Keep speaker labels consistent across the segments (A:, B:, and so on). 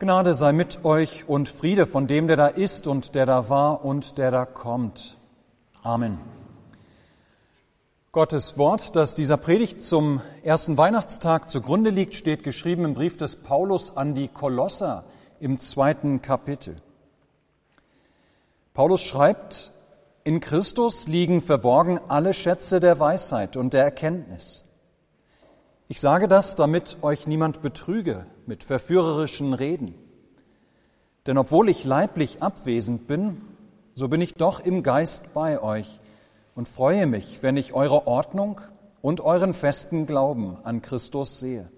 A: Gnade sei mit euch und Friede von dem, der da ist und der da war und der da kommt. Amen. Gottes Wort, das dieser Predigt zum ersten Weihnachtstag zugrunde liegt, steht geschrieben im Brief des Paulus an die Kolosser im zweiten Kapitel. Paulus schreibt, in Christus liegen verborgen alle Schätze der Weisheit und der Erkenntnis. Ich sage das, damit euch niemand betrüge mit verführerischen Reden. Denn obwohl ich leiblich abwesend bin, so bin ich doch im Geist bei euch und freue mich, wenn ich eure Ordnung und euren festen Glauben an Christus sehe.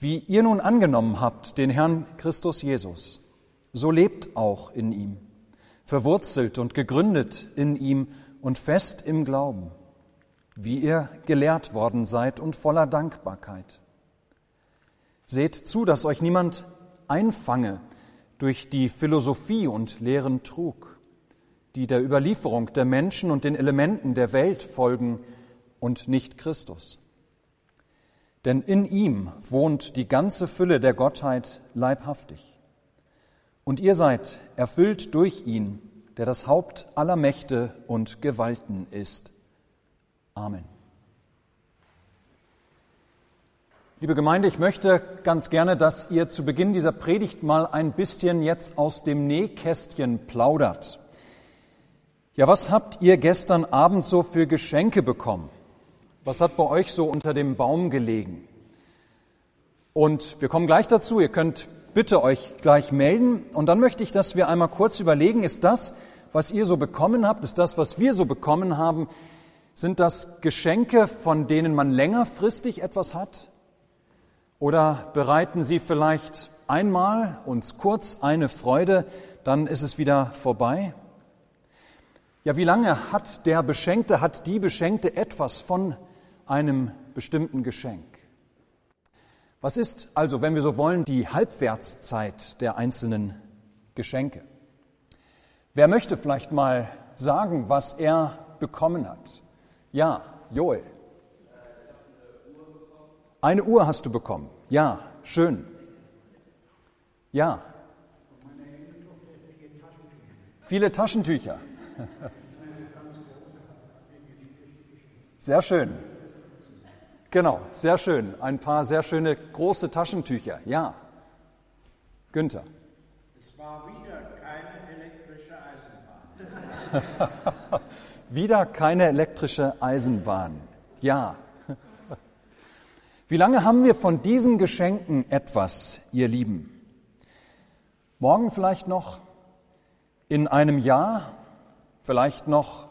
A: Wie ihr nun angenommen habt, den Herrn Christus Jesus, so lebt auch in ihm, verwurzelt und gegründet in ihm und fest im Glauben wie ihr gelehrt worden seid und voller Dankbarkeit. Seht zu, dass euch niemand einfange durch die Philosophie und leeren Trug, die der Überlieferung der Menschen und den Elementen der Welt folgen und nicht Christus. Denn in ihm wohnt die ganze Fülle der Gottheit leibhaftig. Und ihr seid erfüllt durch ihn, der das Haupt aller Mächte und Gewalten ist. Amen. Liebe Gemeinde, ich möchte ganz gerne, dass ihr zu Beginn dieser Predigt mal ein bisschen jetzt aus dem Nähkästchen plaudert. Ja, was habt ihr gestern Abend so für Geschenke bekommen? Was hat bei euch so unter dem Baum gelegen? Und wir kommen gleich dazu. Ihr könnt bitte euch gleich melden. Und dann möchte ich, dass wir einmal kurz überlegen, ist das, was ihr so bekommen habt, ist das, was wir so bekommen haben, sind das Geschenke, von denen man längerfristig etwas hat? Oder bereiten sie vielleicht einmal uns kurz eine Freude, dann ist es wieder vorbei? Ja, wie lange hat der Beschenkte, hat die Beschenkte etwas von einem bestimmten Geschenk? Was ist also, wenn wir so wollen, die Halbwertszeit der einzelnen Geschenke? Wer möchte vielleicht mal sagen, was er bekommen hat? Ja, Joel. Eine Uhr hast du bekommen. Ja, schön. Ja. Viele Taschentücher. Sehr schön. Genau, sehr schön. Ein paar sehr schöne große Taschentücher. Ja. Günther.
B: Es war wieder keine elektrische Eisenbahn.
A: Wieder keine elektrische Eisenbahn. Ja. Wie lange haben wir von diesen Geschenken etwas, ihr Lieben? Morgen vielleicht noch? In einem Jahr? Vielleicht noch?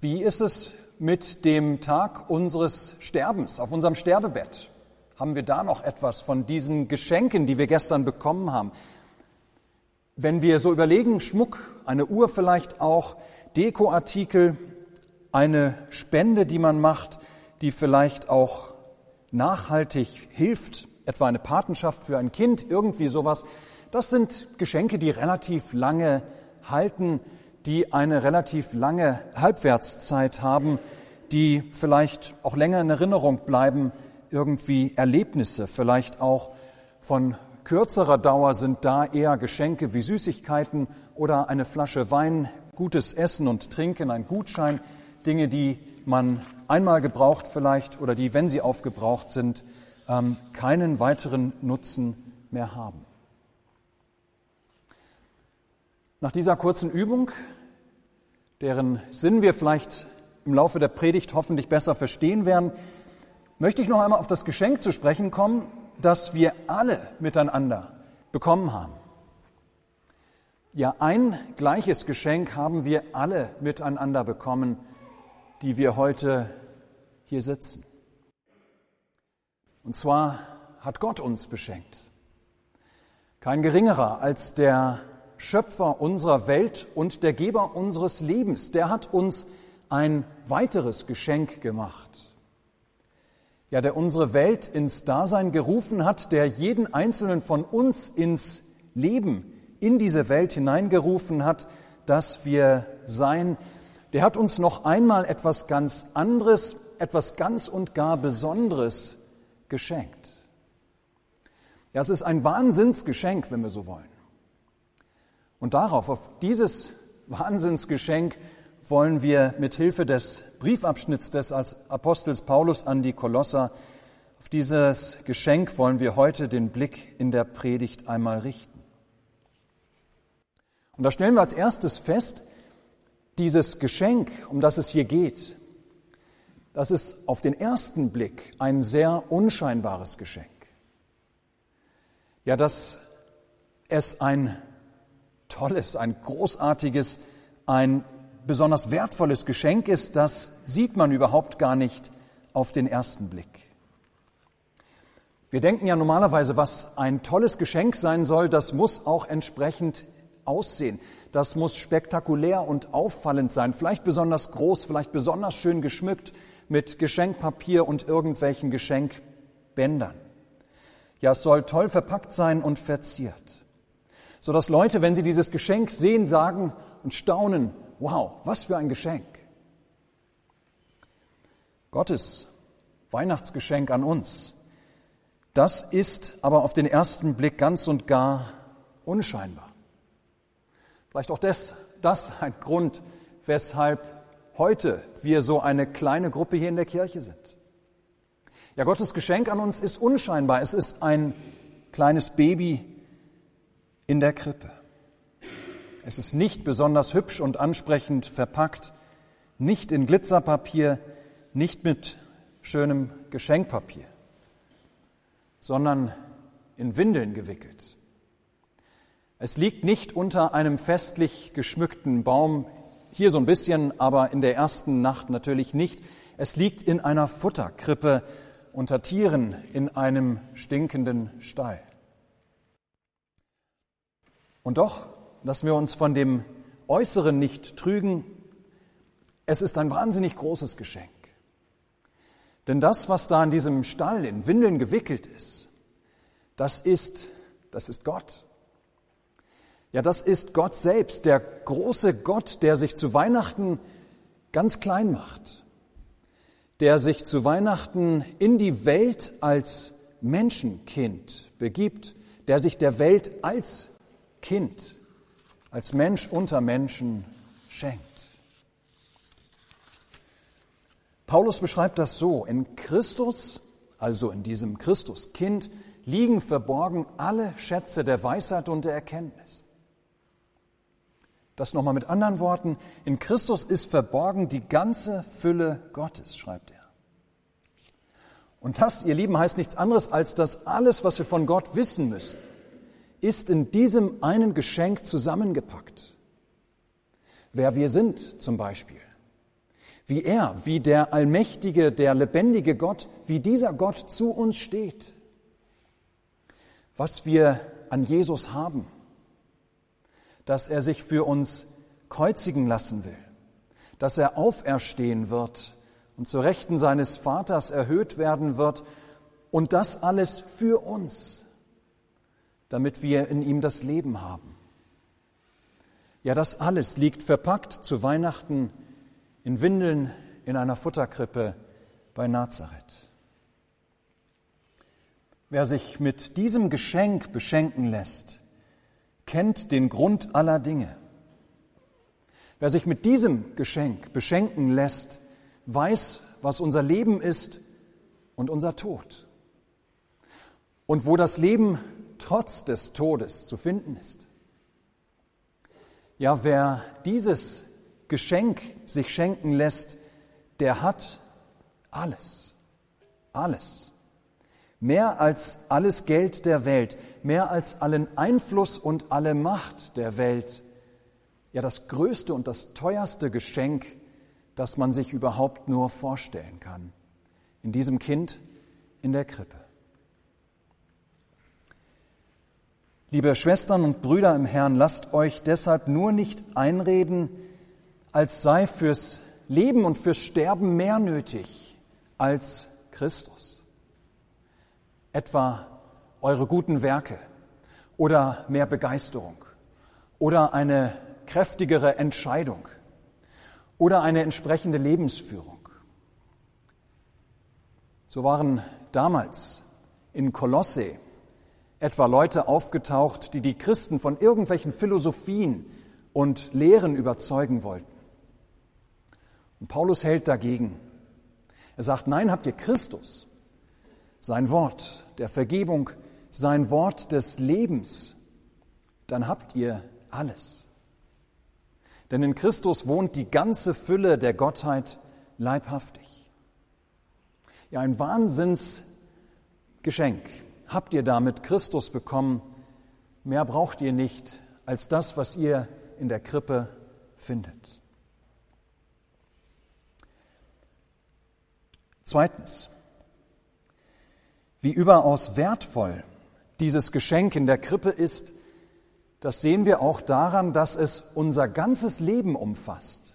A: Wie ist es mit dem Tag unseres Sterbens, auf unserem Sterbebett? Haben wir da noch etwas von diesen Geschenken, die wir gestern bekommen haben? Wenn wir so überlegen, Schmuck, eine Uhr vielleicht auch, Dekoartikel, eine Spende, die man macht, die vielleicht auch nachhaltig hilft, etwa eine Patenschaft für ein Kind, irgendwie sowas. Das sind Geschenke, die relativ lange halten, die eine relativ lange Halbwertszeit haben, die vielleicht auch länger in Erinnerung bleiben, irgendwie Erlebnisse, vielleicht auch von kürzerer Dauer sind da eher Geschenke wie Süßigkeiten oder eine Flasche Wein gutes Essen und Trinken, ein Gutschein, Dinge, die man einmal gebraucht vielleicht oder die, wenn sie aufgebraucht sind, ähm, keinen weiteren Nutzen mehr haben. Nach dieser kurzen Übung, deren Sinn wir vielleicht im Laufe der Predigt hoffentlich besser verstehen werden, möchte ich noch einmal auf das Geschenk zu sprechen kommen, das wir alle miteinander bekommen haben. Ja, ein gleiches Geschenk haben wir alle miteinander bekommen, die wir heute hier sitzen. Und zwar hat Gott uns beschenkt. Kein geringerer als der Schöpfer unserer Welt und der Geber unseres Lebens. Der hat uns ein weiteres Geschenk gemacht. Ja, der unsere Welt ins Dasein gerufen hat, der jeden einzelnen von uns ins Leben in diese Welt hineingerufen hat, dass wir sein, der hat uns noch einmal etwas ganz anderes, etwas ganz und gar Besonderes geschenkt. Ja, es ist ein Wahnsinnsgeschenk, wenn wir so wollen. Und darauf, auf dieses Wahnsinnsgeschenk wollen wir mit Hilfe des Briefabschnitts des Apostels Paulus an die Kolosser, auf dieses Geschenk wollen wir heute den Blick in der Predigt einmal richten. Und da stellen wir als erstes fest, dieses Geschenk, um das es hier geht, das ist auf den ersten Blick ein sehr unscheinbares Geschenk. Ja, dass es ein tolles, ein großartiges, ein besonders wertvolles Geschenk ist, das sieht man überhaupt gar nicht auf den ersten Blick. Wir denken ja normalerweise, was ein tolles Geschenk sein soll, das muss auch entsprechend aussehen. Das muss spektakulär und auffallend sein, vielleicht besonders groß, vielleicht besonders schön geschmückt mit Geschenkpapier und irgendwelchen Geschenkbändern. Ja, es soll toll verpackt sein und verziert so dass Leute, wenn sie dieses Geschenk sehen, sagen und staunen, wow, was für ein Geschenk. Gottes Weihnachtsgeschenk an uns, das ist aber auf den ersten Blick ganz und gar unscheinbar. Vielleicht auch das, das ein Grund, weshalb heute wir so eine kleine Gruppe hier in der Kirche sind. Ja, Gottes Geschenk an uns ist unscheinbar. Es ist ein kleines Baby, in der Krippe. Es ist nicht besonders hübsch und ansprechend verpackt, nicht in Glitzerpapier, nicht mit schönem Geschenkpapier, sondern in Windeln gewickelt. Es liegt nicht unter einem festlich geschmückten Baum, hier so ein bisschen, aber in der ersten Nacht natürlich nicht. Es liegt in einer Futterkrippe unter Tieren in einem stinkenden Stall. Und doch lassen wir uns von dem Äußeren nicht trügen. Es ist ein wahnsinnig großes Geschenk. Denn das, was da in diesem Stall in Windeln gewickelt ist, das ist, das ist Gott. Ja, das ist Gott selbst, der große Gott, der sich zu Weihnachten ganz klein macht, der sich zu Weihnachten in die Welt als Menschenkind begibt, der sich der Welt als Kind, als Mensch unter Menschen schenkt. Paulus beschreibt das so, in Christus, also in diesem Christuskind, liegen verborgen alle Schätze der Weisheit und der Erkenntnis. Das nochmal mit anderen Worten, in Christus ist verborgen die ganze Fülle Gottes, schreibt er. Und das, ihr Lieben, heißt nichts anderes, als dass alles, was wir von Gott wissen müssen, ist in diesem einen Geschenk zusammengepackt. Wer wir sind zum Beispiel. Wie er, wie der allmächtige, der lebendige Gott, wie dieser Gott zu uns steht. Was wir an Jesus haben. Dass er sich für uns kreuzigen lassen will. Dass er auferstehen wird und zur Rechten seines Vaters erhöht werden wird. Und das alles für uns damit wir in ihm das Leben haben. Ja, das alles liegt verpackt zu Weihnachten in Windeln in einer Futterkrippe bei Nazareth. Wer sich mit diesem Geschenk beschenken lässt, kennt den Grund aller Dinge. Wer sich mit diesem Geschenk beschenken lässt, weiß, was unser Leben ist und unser Tod. Und wo das Leben trotz des Todes zu finden ist. Ja, wer dieses Geschenk sich schenken lässt, der hat alles, alles. Mehr als alles Geld der Welt, mehr als allen Einfluss und alle Macht der Welt. Ja, das größte und das teuerste Geschenk, das man sich überhaupt nur vorstellen kann. In diesem Kind in der Krippe. Liebe Schwestern und Brüder im Herrn, lasst euch deshalb nur nicht einreden, als sei fürs Leben und fürs Sterben mehr nötig als Christus. Etwa eure guten Werke oder mehr Begeisterung oder eine kräftigere Entscheidung oder eine entsprechende Lebensführung. So waren damals in Kolosse etwa Leute aufgetaucht, die die Christen von irgendwelchen Philosophien und Lehren überzeugen wollten. Und Paulus hält dagegen. Er sagt, nein, habt ihr Christus, sein Wort der Vergebung, sein Wort des Lebens, dann habt ihr alles. Denn in Christus wohnt die ganze Fülle der Gottheit leibhaftig. Ja, ein Wahnsinnsgeschenk habt ihr damit Christus bekommen. Mehr braucht ihr nicht als das, was ihr in der Krippe findet. Zweitens, wie überaus wertvoll dieses Geschenk in der Krippe ist, das sehen wir auch daran, dass es unser ganzes Leben umfasst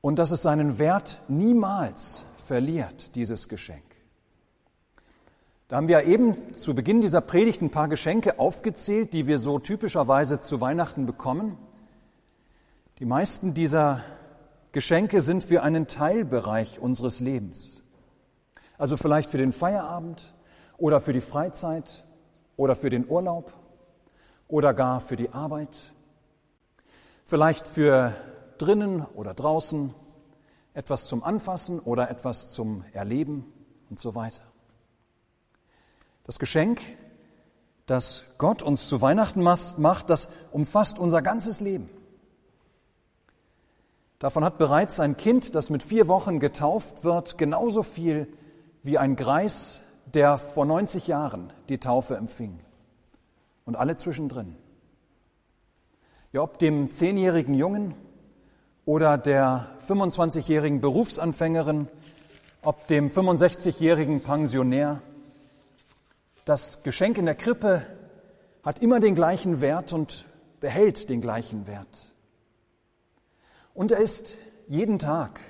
A: und dass es seinen Wert niemals verliert, dieses Geschenk. Da haben wir eben zu Beginn dieser Predigt ein paar Geschenke aufgezählt, die wir so typischerweise zu Weihnachten bekommen. Die meisten dieser Geschenke sind für einen Teilbereich unseres Lebens. Also vielleicht für den Feierabend oder für die Freizeit oder für den Urlaub oder gar für die Arbeit. Vielleicht für drinnen oder draußen, etwas zum Anfassen oder etwas zum Erleben und so weiter. Das Geschenk, das Gott uns zu Weihnachten macht, das umfasst unser ganzes Leben. Davon hat bereits ein Kind, das mit vier Wochen getauft wird, genauso viel wie ein Greis, der vor 90 Jahren die Taufe empfing. Und alle zwischendrin. Ja, ob dem zehnjährigen Jungen oder der 25-jährigen Berufsanfängerin, ob dem 65-jährigen Pensionär, das Geschenk in der Krippe hat immer den gleichen Wert und behält den gleichen Wert. Und er ist jeden Tag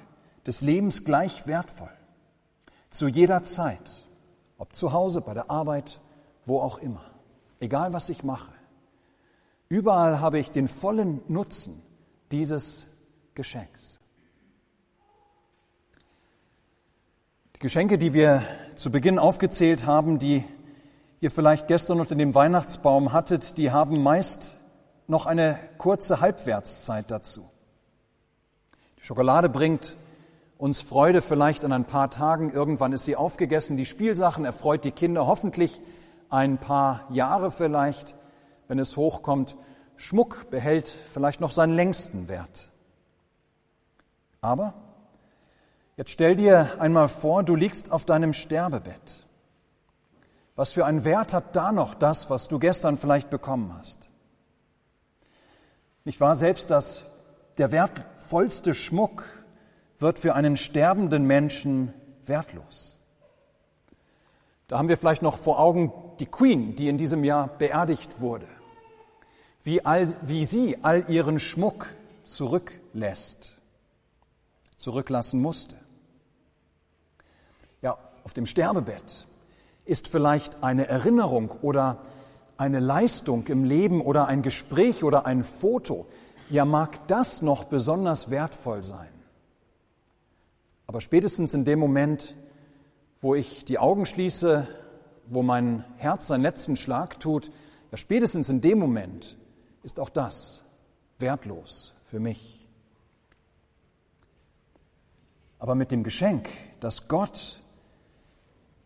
A: des Lebens gleich wertvoll. Zu jeder Zeit. Ob zu Hause, bei der Arbeit, wo auch immer. Egal was ich mache. Überall habe ich den vollen Nutzen dieses Geschenks. Die Geschenke, die wir zu Beginn aufgezählt haben, die ihr vielleicht gestern unter dem Weihnachtsbaum hattet, die haben meist noch eine kurze Halbwertszeit dazu. Die Schokolade bringt uns Freude vielleicht an ein paar Tagen, irgendwann ist sie aufgegessen. Die Spielsachen erfreut die Kinder hoffentlich ein paar Jahre vielleicht, wenn es hochkommt. Schmuck behält vielleicht noch seinen längsten Wert. Aber jetzt stell dir einmal vor, du liegst auf deinem Sterbebett. Was für einen Wert hat da noch das, was du gestern vielleicht bekommen hast? Nicht wahr? Selbst das, der wertvollste Schmuck wird für einen sterbenden Menschen wertlos. Da haben wir vielleicht noch vor Augen die Queen, die in diesem Jahr beerdigt wurde. Wie, all, wie sie all ihren Schmuck zurücklässt, zurücklassen musste. Ja, auf dem Sterbebett ist vielleicht eine Erinnerung oder eine Leistung im Leben oder ein Gespräch oder ein Foto. Ja, mag das noch besonders wertvoll sein. Aber spätestens in dem Moment, wo ich die Augen schließe, wo mein Herz seinen letzten Schlag tut, ja, spätestens in dem Moment ist auch das wertlos für mich. Aber mit dem Geschenk, das Gott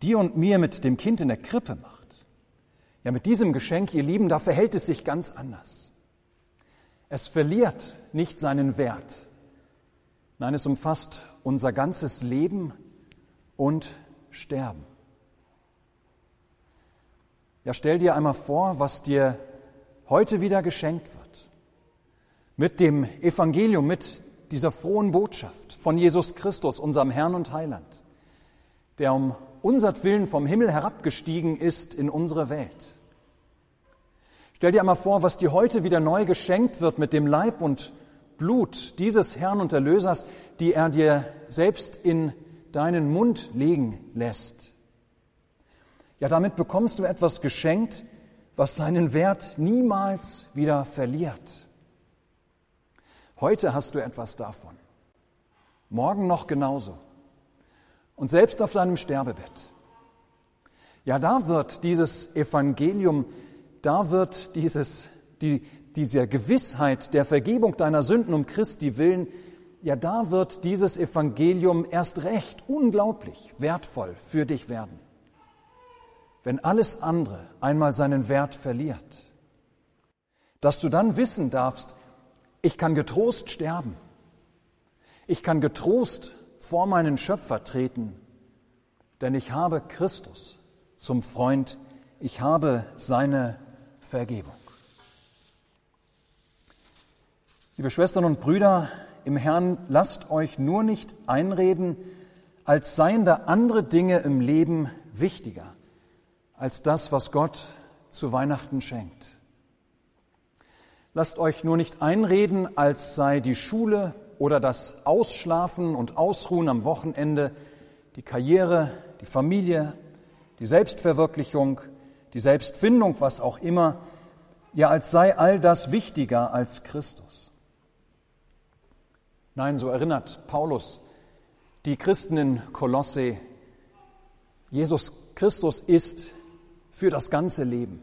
A: dir und mir mit dem Kind in der Krippe macht. Ja, mit diesem Geschenk, ihr Lieben, da verhält es sich ganz anders. Es verliert nicht seinen Wert. Nein, es umfasst unser ganzes Leben und Sterben. Ja, stell dir einmal vor, was dir heute wieder geschenkt wird. Mit dem Evangelium, mit dieser frohen Botschaft von Jesus Christus, unserem Herrn und Heiland, der um unsertwillen vom Himmel herabgestiegen ist in unsere Welt. Stell dir einmal vor, was dir heute wieder neu geschenkt wird mit dem Leib und Blut dieses Herrn und Erlösers, die er dir selbst in deinen Mund legen lässt. Ja, damit bekommst du etwas geschenkt, was seinen Wert niemals wieder verliert. Heute hast du etwas davon. Morgen noch genauso und selbst auf deinem Sterbebett. Ja, da wird dieses Evangelium, da wird dieses, die, diese Gewissheit der Vergebung deiner Sünden um Christi willen, ja, da wird dieses Evangelium erst recht unglaublich wertvoll für dich werden. Wenn alles andere einmal seinen Wert verliert, dass du dann wissen darfst, ich kann getrost sterben, ich kann getrost vor meinen Schöpfer treten, denn ich habe Christus zum Freund, ich habe seine Vergebung. Liebe Schwestern und Brüder im Herrn, lasst euch nur nicht einreden, als seien da andere Dinge im Leben wichtiger als das, was Gott zu Weihnachten schenkt. Lasst euch nur nicht einreden, als sei die Schule oder das Ausschlafen und Ausruhen am Wochenende, die Karriere, die Familie, die Selbstverwirklichung, die Selbstfindung, was auch immer, ja als sei all das wichtiger als Christus. Nein, so erinnert Paulus die Christen in Kolosse, Jesus Christus ist für das ganze Leben.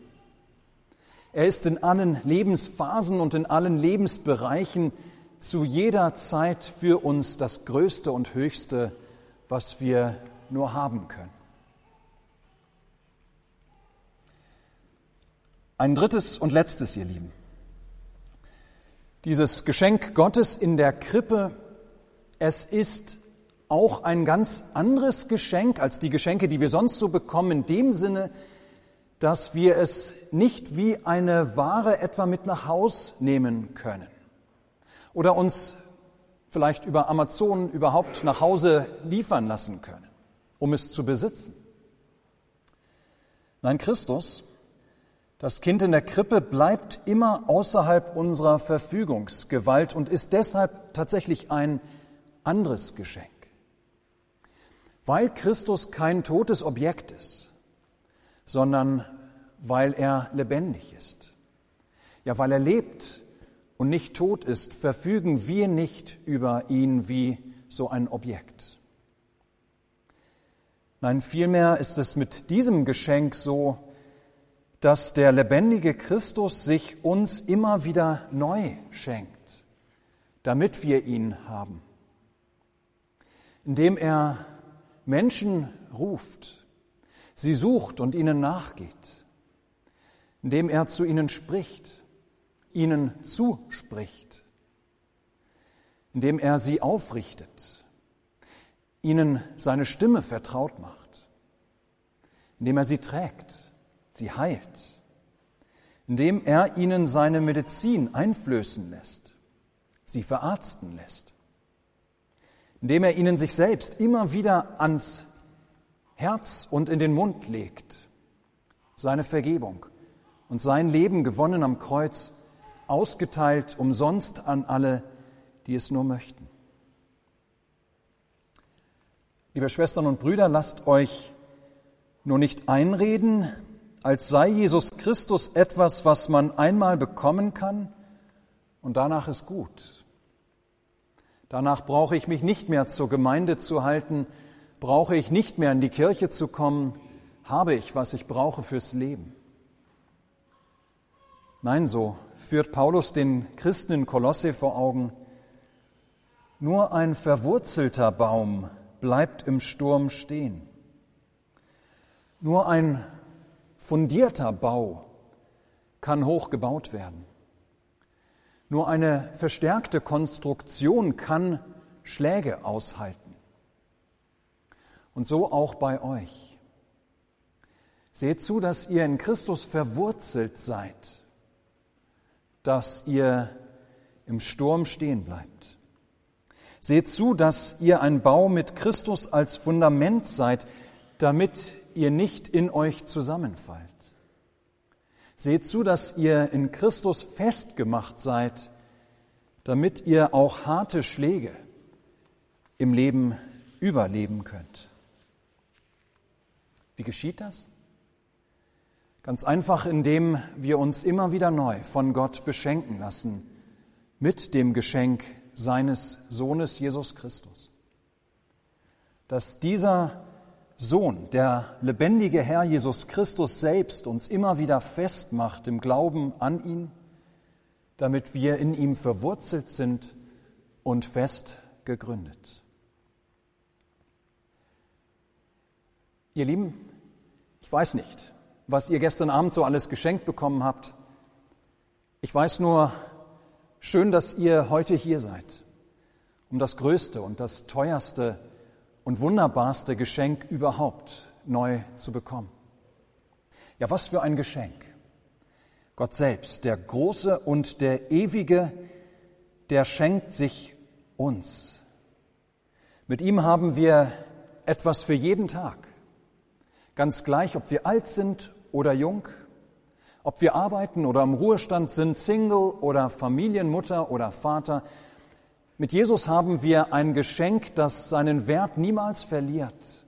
A: Er ist in allen Lebensphasen und in allen Lebensbereichen zu jeder Zeit für uns das Größte und Höchste, was wir nur haben können. Ein drittes und letztes, ihr Lieben. Dieses Geschenk Gottes in der Krippe, es ist auch ein ganz anderes Geschenk als die Geschenke, die wir sonst so bekommen, in dem Sinne, dass wir es nicht wie eine Ware etwa mit nach Haus nehmen können oder uns vielleicht über Amazon überhaupt nach Hause liefern lassen können, um es zu besitzen. Nein, Christus, das Kind in der Krippe, bleibt immer außerhalb unserer Verfügungsgewalt und ist deshalb tatsächlich ein anderes Geschenk. Weil Christus kein totes Objekt ist, sondern weil er lebendig ist. Ja, weil er lebt und nicht tot ist, verfügen wir nicht über ihn wie so ein Objekt. Nein, vielmehr ist es mit diesem Geschenk so, dass der lebendige Christus sich uns immer wieder neu schenkt, damit wir ihn haben, indem er Menschen ruft, sie sucht und ihnen nachgeht, indem er zu ihnen spricht, ihnen zuspricht, indem er sie aufrichtet, ihnen seine Stimme vertraut macht, indem er sie trägt, sie heilt, indem er ihnen seine Medizin einflößen lässt, sie verarzten lässt, indem er ihnen sich selbst immer wieder ans Herz und in den Mund legt, seine Vergebung und sein Leben gewonnen am Kreuz, ausgeteilt umsonst an alle, die es nur möchten. Liebe Schwestern und Brüder, lasst euch nur nicht einreden, als sei Jesus Christus etwas, was man einmal bekommen kann und danach ist gut. Danach brauche ich mich nicht mehr zur Gemeinde zu halten, brauche ich nicht mehr in die Kirche zu kommen, habe ich, was ich brauche fürs Leben. Nein, so führt Paulus den Christen in Kolosse vor Augen. Nur ein verwurzelter Baum bleibt im Sturm stehen. Nur ein fundierter Bau kann hoch gebaut werden. Nur eine verstärkte Konstruktion kann Schläge aushalten. Und so auch bei euch. Seht zu, dass ihr in Christus verwurzelt seid, dass ihr im Sturm stehen bleibt. Seht zu, dass ihr ein Bau mit Christus als Fundament seid, damit ihr nicht in euch zusammenfallt. Seht zu, dass ihr in Christus festgemacht seid, damit ihr auch harte Schläge im Leben überleben könnt. Wie geschieht das? Ganz einfach, indem wir uns immer wieder neu von Gott beschenken lassen mit dem Geschenk seines Sohnes Jesus Christus. Dass dieser Sohn, der lebendige Herr Jesus Christus selbst uns immer wieder festmacht im Glauben an ihn, damit wir in ihm verwurzelt sind und fest gegründet. Ihr Lieben, ich weiß nicht, was ihr gestern Abend so alles geschenkt bekommen habt. Ich weiß nur, schön, dass ihr heute hier seid, um das größte und das teuerste und wunderbarste Geschenk überhaupt neu zu bekommen. Ja, was für ein Geschenk. Gott selbst, der Große und der Ewige, der schenkt sich uns. Mit ihm haben wir etwas für jeden Tag. Ganz gleich, ob wir alt sind oder jung, ob wir arbeiten oder im Ruhestand sind, Single oder Familienmutter oder Vater, mit Jesus haben wir ein Geschenk, das seinen Wert niemals verliert,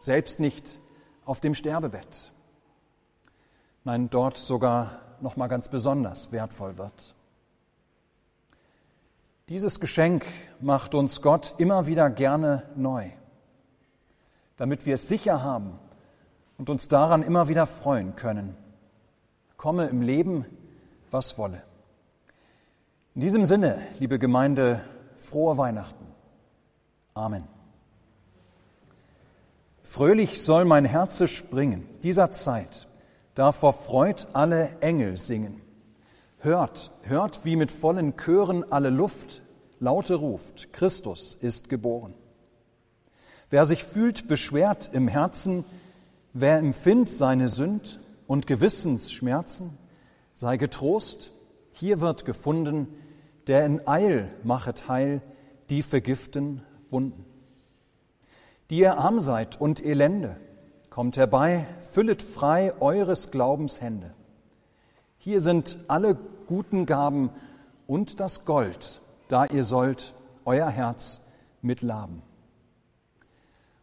A: selbst nicht auf dem Sterbebett. Nein, dort sogar noch mal ganz besonders wertvoll wird. Dieses Geschenk macht uns Gott immer wieder gerne neu, damit wir es sicher haben und uns daran immer wieder freuen können. Komme im Leben, was wolle. In diesem Sinne, liebe Gemeinde, frohe Weihnachten. Amen. Fröhlich soll mein Herze springen, dieser Zeit, da vor Freud alle Engel singen. Hört, hört, wie mit vollen Chören alle Luft laute ruft, Christus ist geboren. Wer sich fühlt beschwert im Herzen, wer empfindt seine Sünd und Gewissensschmerzen, sei getrost, hier wird gefunden der in Eil machet heil die vergiften Wunden. Die ihr arm seid und elende, kommt herbei, füllet frei eures Glaubens Hände. Hier sind alle guten Gaben und das Gold, da ihr sollt euer Herz mit laben.